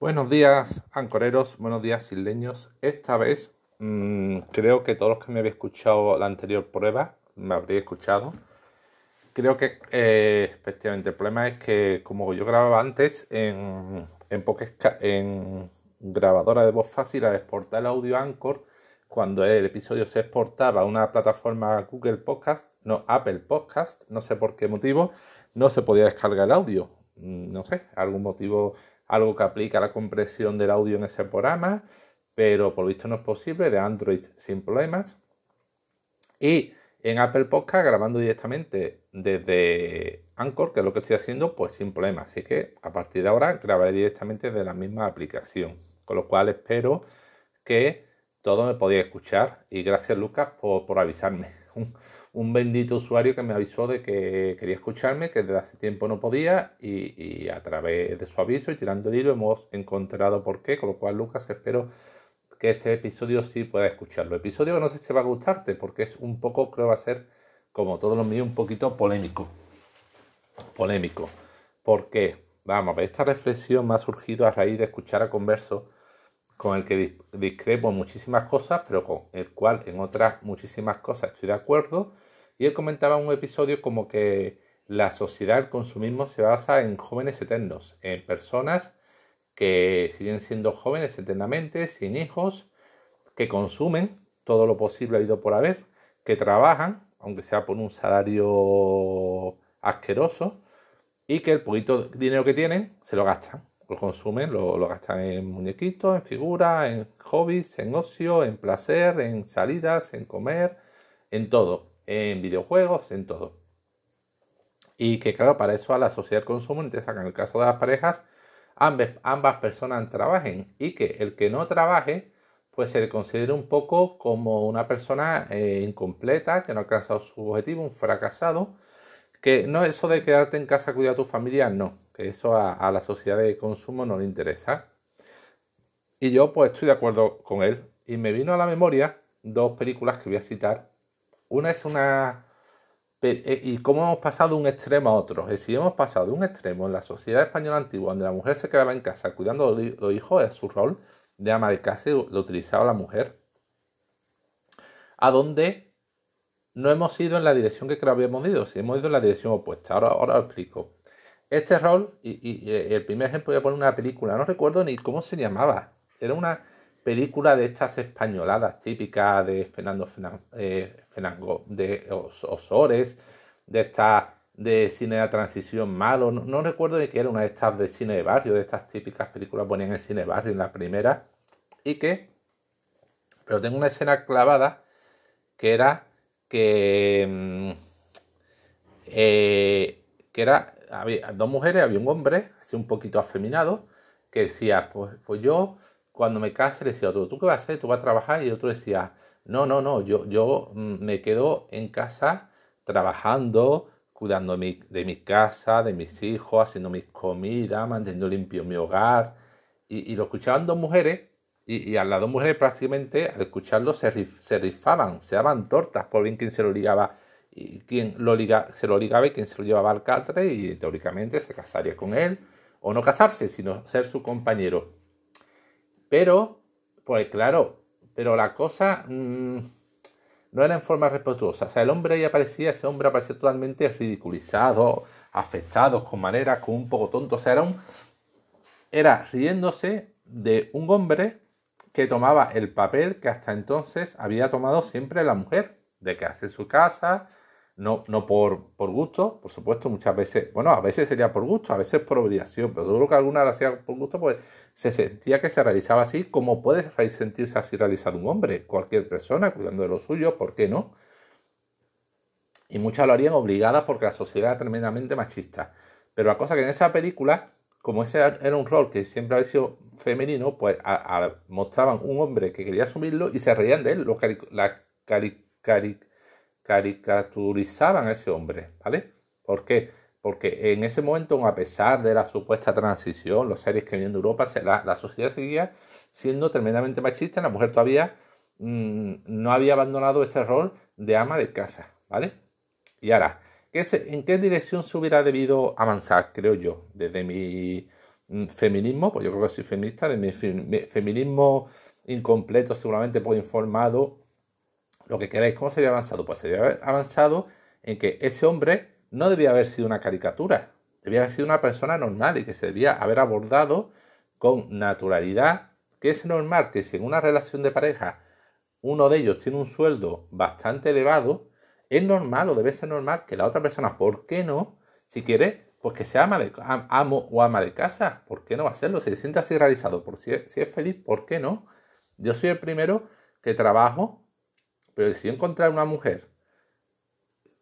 Buenos días, ancoreros, buenos días, isleños. Esta vez mmm, creo que todos los que me habéis escuchado la anterior prueba me habréis escuchado. Creo que eh, efectivamente el problema es que como yo grababa antes en, en, en grabadora de voz fácil al exportar el audio Anchor, cuando el episodio se exportaba a una plataforma Google Podcast, no Apple Podcast, no sé por qué motivo, no se podía descargar el audio. Mm, no sé, algún motivo, algo que aplica la compresión del audio en ese programa, pero por lo visto no es posible, de Android sin problemas. Y en Apple Podcast grabando directamente desde Anchor, que es lo que estoy haciendo, pues sin problemas. Así que a partir de ahora grabaré directamente de la misma aplicación. Con lo cual espero que todo me podía escuchar y gracias Lucas por, avisarme. Un, bendito usuario que me avisó de que quería escucharme, que desde hace tiempo no podía y, a través de su aviso y tirando el hilo hemos encontrado por qué, con lo cual Lucas espero que este episodio sí pueda escucharlo. Episodio que no sé si va a gustarte porque es un poco, creo va a ser como todos los míos, un poquito polémico. Polémico. porque Vamos, esta reflexión me ha surgido a raíz de escuchar a Converso con el que discrepo en muchísimas cosas, pero con el cual en otras muchísimas cosas estoy de acuerdo. Y él comentaba en un episodio como que la sociedad del consumismo se basa en jóvenes eternos, en personas que siguen siendo jóvenes eternamente, sin hijos, que consumen todo lo posible habido por haber, que trabajan, aunque sea por un salario asqueroso, y que el poquito dinero que tienen se lo gastan lo consumen, lo, gastan en muñequitos, en figuras, en hobbies, en ocio, en placer, en salidas, en comer, en todo, en videojuegos, en todo. Y que claro, para eso a la sociedad del consumo en el caso de las parejas ambas, ambas personas trabajen. Y que el que no trabaje pues se le considere un poco como una persona eh, incompleta, que no ha alcanzado su objetivo, un fracasado, que no eso de quedarte en casa a cuidar a tu familia, no, eso a, la sociedad de consumo no le interesa. Y yo pues estoy de acuerdo con él. Y me vino a la memoria dos películas que voy a citar. Una es una... Eh, y cómo hemos pasado de un extremo a otro. Es decir, hemos pasado de un extremo en la sociedad española antigua, donde la mujer se quedaba en casa cuidando de los hijos, de su rol de ama de casa, y lo utilizaba la mujer, a donde no hemos ido en la dirección que creo habíamos ido, si hemos ido en la dirección opuesta. Ahora, ahora lo explico. Este rol, y, el primer ejemplo voy a poner una película, no recuerdo ni cómo se llamaba. Era una película de estas españoladas típicas de Fernando eh, de Osores, de estas de cine de transición malo. No, recuerdo de que era una de estas de cine de barrio, de estas típicas películas ponían en cine de barrio en la primera. Y que, pero tengo una escena clavada que era que, mm, eh, que era había dos mujeres, había un hombre, así un poquito afeminado, que decía, pues, pues yo cuando me case le decía a otro, ¿tú qué vas a hacer? ¿Tú vas a trabajar? Y otro decía, no, no, no, yo, yo mm, me quedo en casa trabajando, cuidando mi, de mi casa, de mis hijos, haciendo mis comidas, manteniendo limpio mi hogar. Y, lo escuchaban dos mujeres y, a las dos mujeres prácticamente al escucharlo se, se rifaban, se daban tortas por bien quien se lo ligaba y quien se lo ligaba y quien se lo llevaba al catre y teóricamente se casaría con él, o no casarse, sino ser su compañero. Pero, pues claro, pero la cosa mm, no era en forma respetuosa. O sea, el hombre ahí aparecía, ese hombre aparecía totalmente ridiculizado, afectado, con maneras, con un poco tonto. O sea, era, era riéndose de un hombre que tomaba el papel que hasta entonces había tomado siempre la mujer, de que hace su casa, no, no por, por gusto, por supuesto, muchas veces, bueno, a veces sería por gusto, a veces por obligación, pero lo que alguna lo hacía por gusto, pues se sentía que se realizaba así, como puede sentirse así realizado un hombre, cualquier persona, cuidando de lo suyo, ¿por qué no? Y muchas lo harían obligadas porque la sociedad era tremendamente machista. Pero la cosa que en esa película, como ese era un rol que siempre había sido femenino, pues mostraban un hombre que quería asumirlo y se reían de él, los la cari, cari, caricaturizaban a ese hombre, ¿vale? ¿Por qué? Porque en ese momento, a pesar de la supuesta transición, los seres que vienen de Europa, la, sociedad seguía siendo tremendamente machista la mujer todavía mm, no había abandonado ese rol de ama de casa, ¿vale? Y ahora, ¿en qué dirección se hubiera debido avanzar, creo yo, desde mi mm, feminismo, pues yo creo que soy feminista, de mi feminismo incompleto, seguramente poco informado, lo que queráis, ¿cómo se había avanzado? Pues se había avanzado en que ese hombre no debía haber sido una caricatura, debía haber sido una persona normal y que se debía haber abordado con naturalidad, que es normal que si en una relación de pareja uno de ellos tiene un sueldo bastante elevado, es normal o debe ser normal que la otra persona, ¿por qué no? Si quiere, pues que sea ama de, amo o ama de casa, ¿por qué no va a serlo? Si se siente así realizado, por si, si es feliz, ¿por qué no? Yo soy el primero que trabajo, pero si yo encontrar una mujer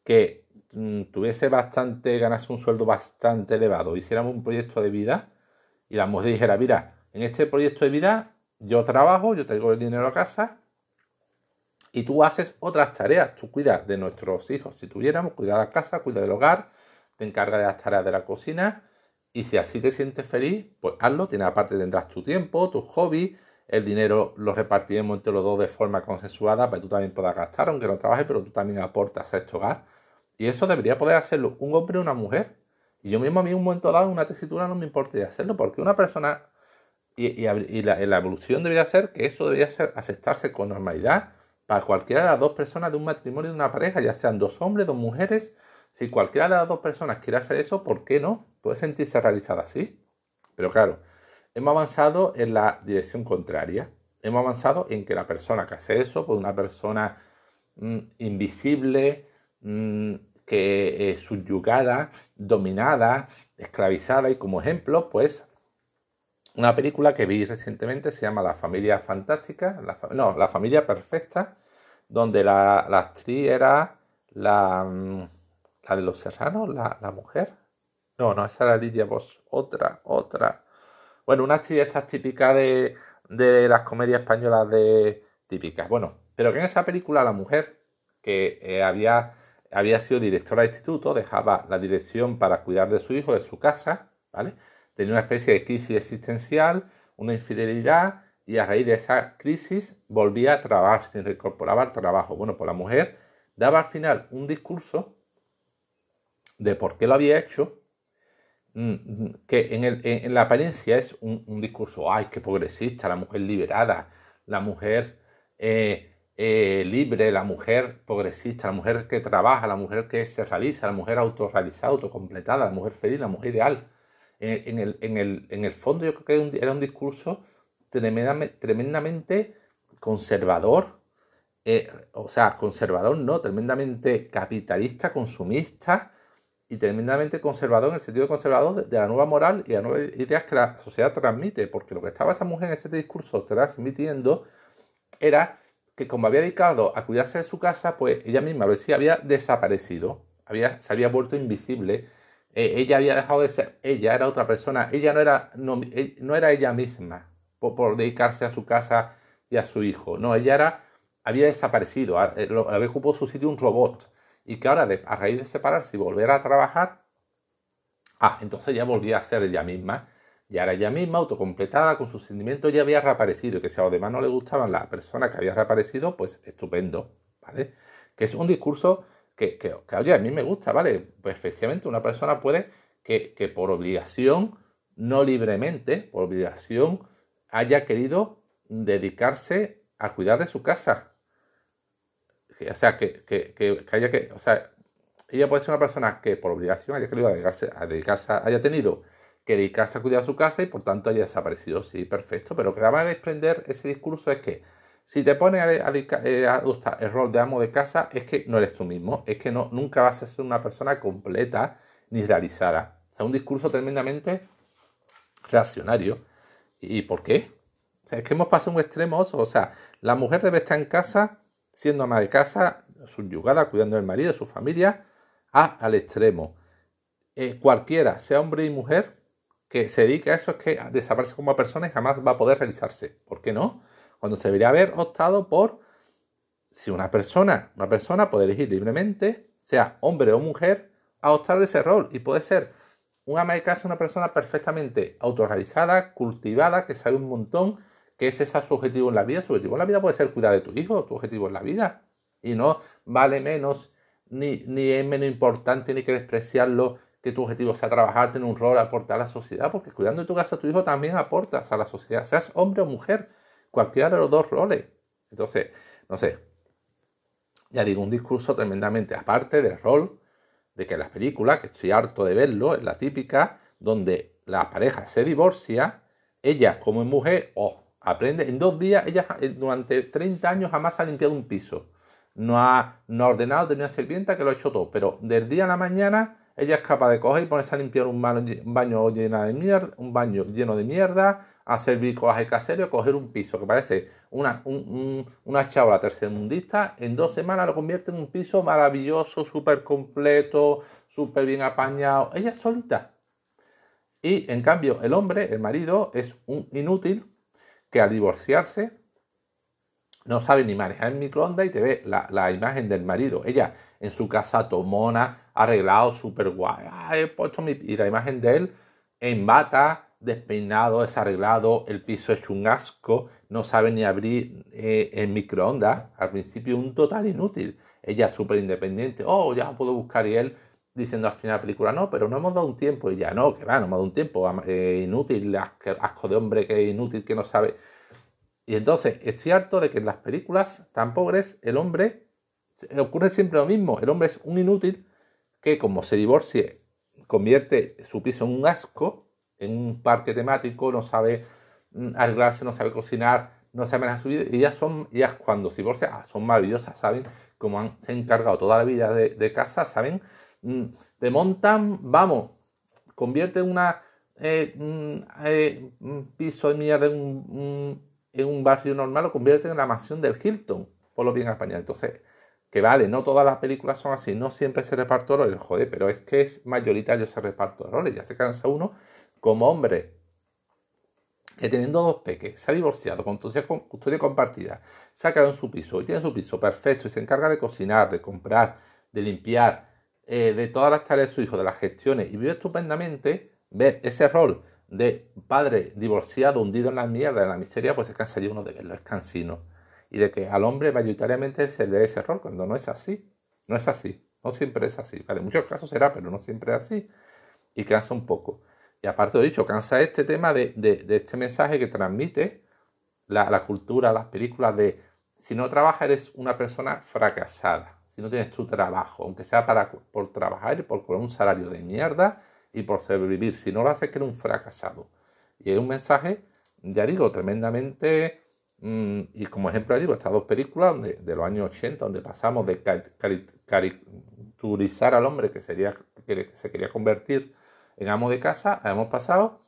que mm, tuviese bastante, ganase un sueldo bastante elevado, hiciéramos un proyecto de vida y la mujer dijera, mira, en este proyecto de vida yo trabajo, yo traigo el dinero a casa y tú haces otras tareas. Tú cuidas de nuestros hijos, si tuviéramos, cuida de la casa, cuida del hogar, te encargas de las tareas de la cocina y si así te sientes feliz, pues hazlo. Tienes aparte tendrás tu tiempo, tus hobbies, el dinero lo repartiremos entre los dos de forma consensuada para tú también puedas gastar, aunque no trabajes, pero tú también aportas a este hogar. Y eso debería poder hacerlo un hombre o una mujer. Y yo mismo a mí un momento dado, en una tesitura, no me importaría hacerlo, porque una persona, y, la, la, evolución debería ser que eso debería ser aceptarse con normalidad para cualquiera de las dos personas de un matrimonio, de una pareja, ya sean dos hombres, dos mujeres. Si cualquiera de las dos personas quiere hacer eso, ¿por qué no? Puede sentirse realizada así. Pero claro, hemos avanzado en la dirección contraria. Hemos avanzado en que la persona que hace eso, pues una persona mm, invisible, mm, que es subyugada, dominada, esclavizada y como ejemplo, pues una película que vi recientemente se llama La familia fantástica, no, La familia perfecta, donde la, actriz era la, mm, la de los serranos, la, la, mujer. No, no, esa era Lidia Vos, otra, otra. Bueno, una esta típica de, de las comedias españolas de típicas. Bueno, pero que en esa película la mujer que eh, había, había sido directora de instituto dejaba la dirección para cuidar de su hijo, de su casa, ¿vale? Tenía una especie de crisis existencial, una infidelidad y a raíz de esa crisis volvía a trabajar, se reincorporaba al trabajo. Bueno, pues la mujer daba al final un discurso de por qué lo había hecho que en, la apariencia es un, discurso, ay, qué progresista, la mujer liberada, la mujer eh, eh, libre, la mujer progresista, la mujer que trabaja, la mujer que se realiza, la mujer autorrealizada, autocompletada, la mujer feliz, la mujer ideal. En, el, fondo yo creo que era un discurso tremendamente, conservador, eh, o sea, conservador no, tremendamente capitalista, consumista, y tremendamente conservador en el sentido conservador de, la nueva moral y las nuevas ideas que la sociedad transmite, porque lo que estaba esa mujer en ese discurso transmitiendo era que como había dedicado a cuidarse de su casa, pues ella misma lo decía, había desaparecido, había, se había vuelto invisible, eh, ella había dejado de ser, ella era otra persona, ella no era, no, eh, no era ella misma por, dedicarse a su casa y a su hijo, no, ella era, había desaparecido, eh, había ocupado su sitio un robot y que ahora a raíz de separarse y volver a trabajar, ah, entonces ya volvía a ser ella misma, ya era ella misma, autocompletada, con sus sentimientos ya había reaparecido, y que si a los demás no le gustaban la persona que había reaparecido, pues estupendo, ¿vale? Que es un discurso que, que, oye, a mí me gusta, ¿vale? Pues efectivamente una persona puede que, que por obligación, no libremente, por obligación, haya querido dedicarse a cuidar de su casa, o sea, que, haya que, o sea, ella puede ser una persona que por obligación haya querido dedicarse, a dedicarse, haya tenido que dedicarse a cuidar su casa y por tanto haya desaparecido. Sí, perfecto, pero que va a desprender ese discurso es que si te pones a, eh, adoptar el rol de amo de casa, es que no eres tú mismo, es que no, nunca vas a ser una persona completa ni realizada. O sea, un discurso tremendamente reaccionario. ¿Y por qué? Es que hemos pasado un extremo, o sea, la mujer debe estar en casa siendo ama de casa, subyugada, cuidando del marido, de su familia, a, al extremo. Eh, cualquiera, sea hombre y mujer, que se dedique a eso es que desaparece como persona y jamás va a poder realizarse. ¿Por qué no? Cuando se debería haber optado por si una persona, una persona puede elegir libremente, sea hombre o mujer, a optar ese rol. Y puede ser una ama de casa una persona perfectamente autorrealizada, cultivada, que sabe un montón, ¿Qué es ese su objetivo en la vida? Su objetivo en la vida puede ser cuidar de tu hijo, tu objetivo en la vida. Y no vale menos, ni, ni es menos importante, ni que despreciarlo que tu objetivo sea trabajar, tener un rol, aportar a la sociedad, porque cuidando de tu casa, tu hijo también aportas a la sociedad, seas hombre o mujer, cualquiera de los dos roles. Entonces, no sé, ya digo, un discurso tremendamente aparte del rol de que las películas, que estoy harto de verlo, es la típica, donde la pareja se divorcia, ella como mujer, oh, aprende, en dos días, ella eh, durante 30 años jamás ha limpiado un piso, no ha, no ordenado, tenía una sirvienta que lo ha hecho todo, pero del día a la mañana ella es capaz de coger y ponerse a limpiar un baño, lleno de mierda, un baño lleno de mierda, hacer bricolaje casero, coger un piso que parece una, un, una chavala tercermundista, en dos semanas lo convierte en un piso maravilloso, súper completo, súper bien apañado. Ella es solita. Y en cambio, el hombre, el marido, es un inútil que al divorciarse no sabe ni manejar el microondas y te ve la, imagen del marido. Ella en su casa tomona, arreglado, súper guay. he puesto mi... Y la imagen de él en bata, despeinado, desarreglado, el piso es un no sabe ni abrir eh, el microondas. Al principio un total inútil. Ella súper independiente. Oh, ya puedo buscar y él diciendo al final de la película, no, pero no hemos dado un tiempo. Y ya, no, que va, no hemos dado un tiempo. Eh, inútil, asco de hombre que es inútil, que no sabe. Y entonces estoy harto de que en las películas tan pobres el hombre ocurre siempre lo mismo. El hombre es un inútil que como se divorcie convierte su piso en un asco, en un parque temático, no sabe mm, arreglarse, no sabe cocinar, no sabe manejar su vida. Y ellas son, ellas cuando se divorcian, ah, son maravillosas, saben cómo han, se han encargado toda la vida de, casa, saben, te montan, vamos, convierte una eh, mm, eh, piso de mierda en un, barrio normal, lo convierte en la mansión del Hilton, por lo bien español. Entonces, que vale, no todas las películas son así, no siempre se reparte roles, joder, pero es que es mayoritario ese reparto de roles, ya se cansa uno como hombre que teniendo dos peques, se ha divorciado con custodia compartida, se ha quedado en su piso y tiene su piso perfecto y se encarga de cocinar, de comprar, de limpiar, eh, de todas las tareas de su hijo, de las gestiones y vive estupendamente, ver ese rol de padre divorciado, hundido en la mierda, en la miseria, pues se cansa uno de verlo, es cansino y de que al hombre mayoritariamente se le dé ese rol, cuando no es así. No es así. No siempre es así. En muchos casos será, pero no siempre es así. Y cansa un poco. Y aparte de dicho, cansa este tema de, este mensaje que transmite la, cultura, las películas de si no trabajas eres una persona fracasada. Si no tienes tu trabajo, aunque sea para, por trabajar y por cobrar un salario de mierda y por sobrevivir. Si no lo haces, que eres un fracasado. Y es un mensaje, ya digo, tremendamente Mm, y como ejemplo digo, estas dos películas de, de, los años 80, donde pasamos de caricaturizar al hombre que, sería, que se quería convertir en amo de casa, hemos pasado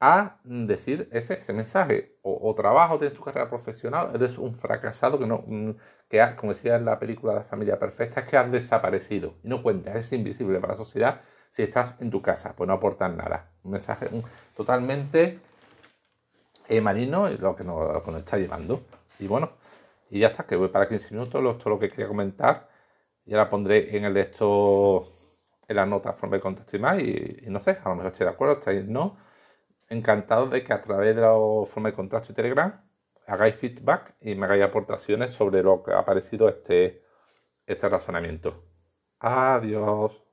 a decir ese, ese mensaje. O, trabajo, tienes tu carrera profesional, eres un fracasado que no, mm, que como decía en la película la familia perfecta, es que has desaparecido y no cuentas, es invisible para la sociedad si estás en tu casa, pues no aportas nada. Un mensaje totalmente eh, marino y lo que, nos, está llevando. Y bueno, y ya está, que voy para 15 minutos, lo, es lo que quería comentar. Ya la pondré en el de en las notas, forma de contexto y más. Y, no sé, a lo mejor estoy de acuerdo, estáis no. Encantado de que a través de la forma de contacto y Telegram hagáis feedback y me hagáis aportaciones sobre lo que ha parecido este, este razonamiento. Adiós.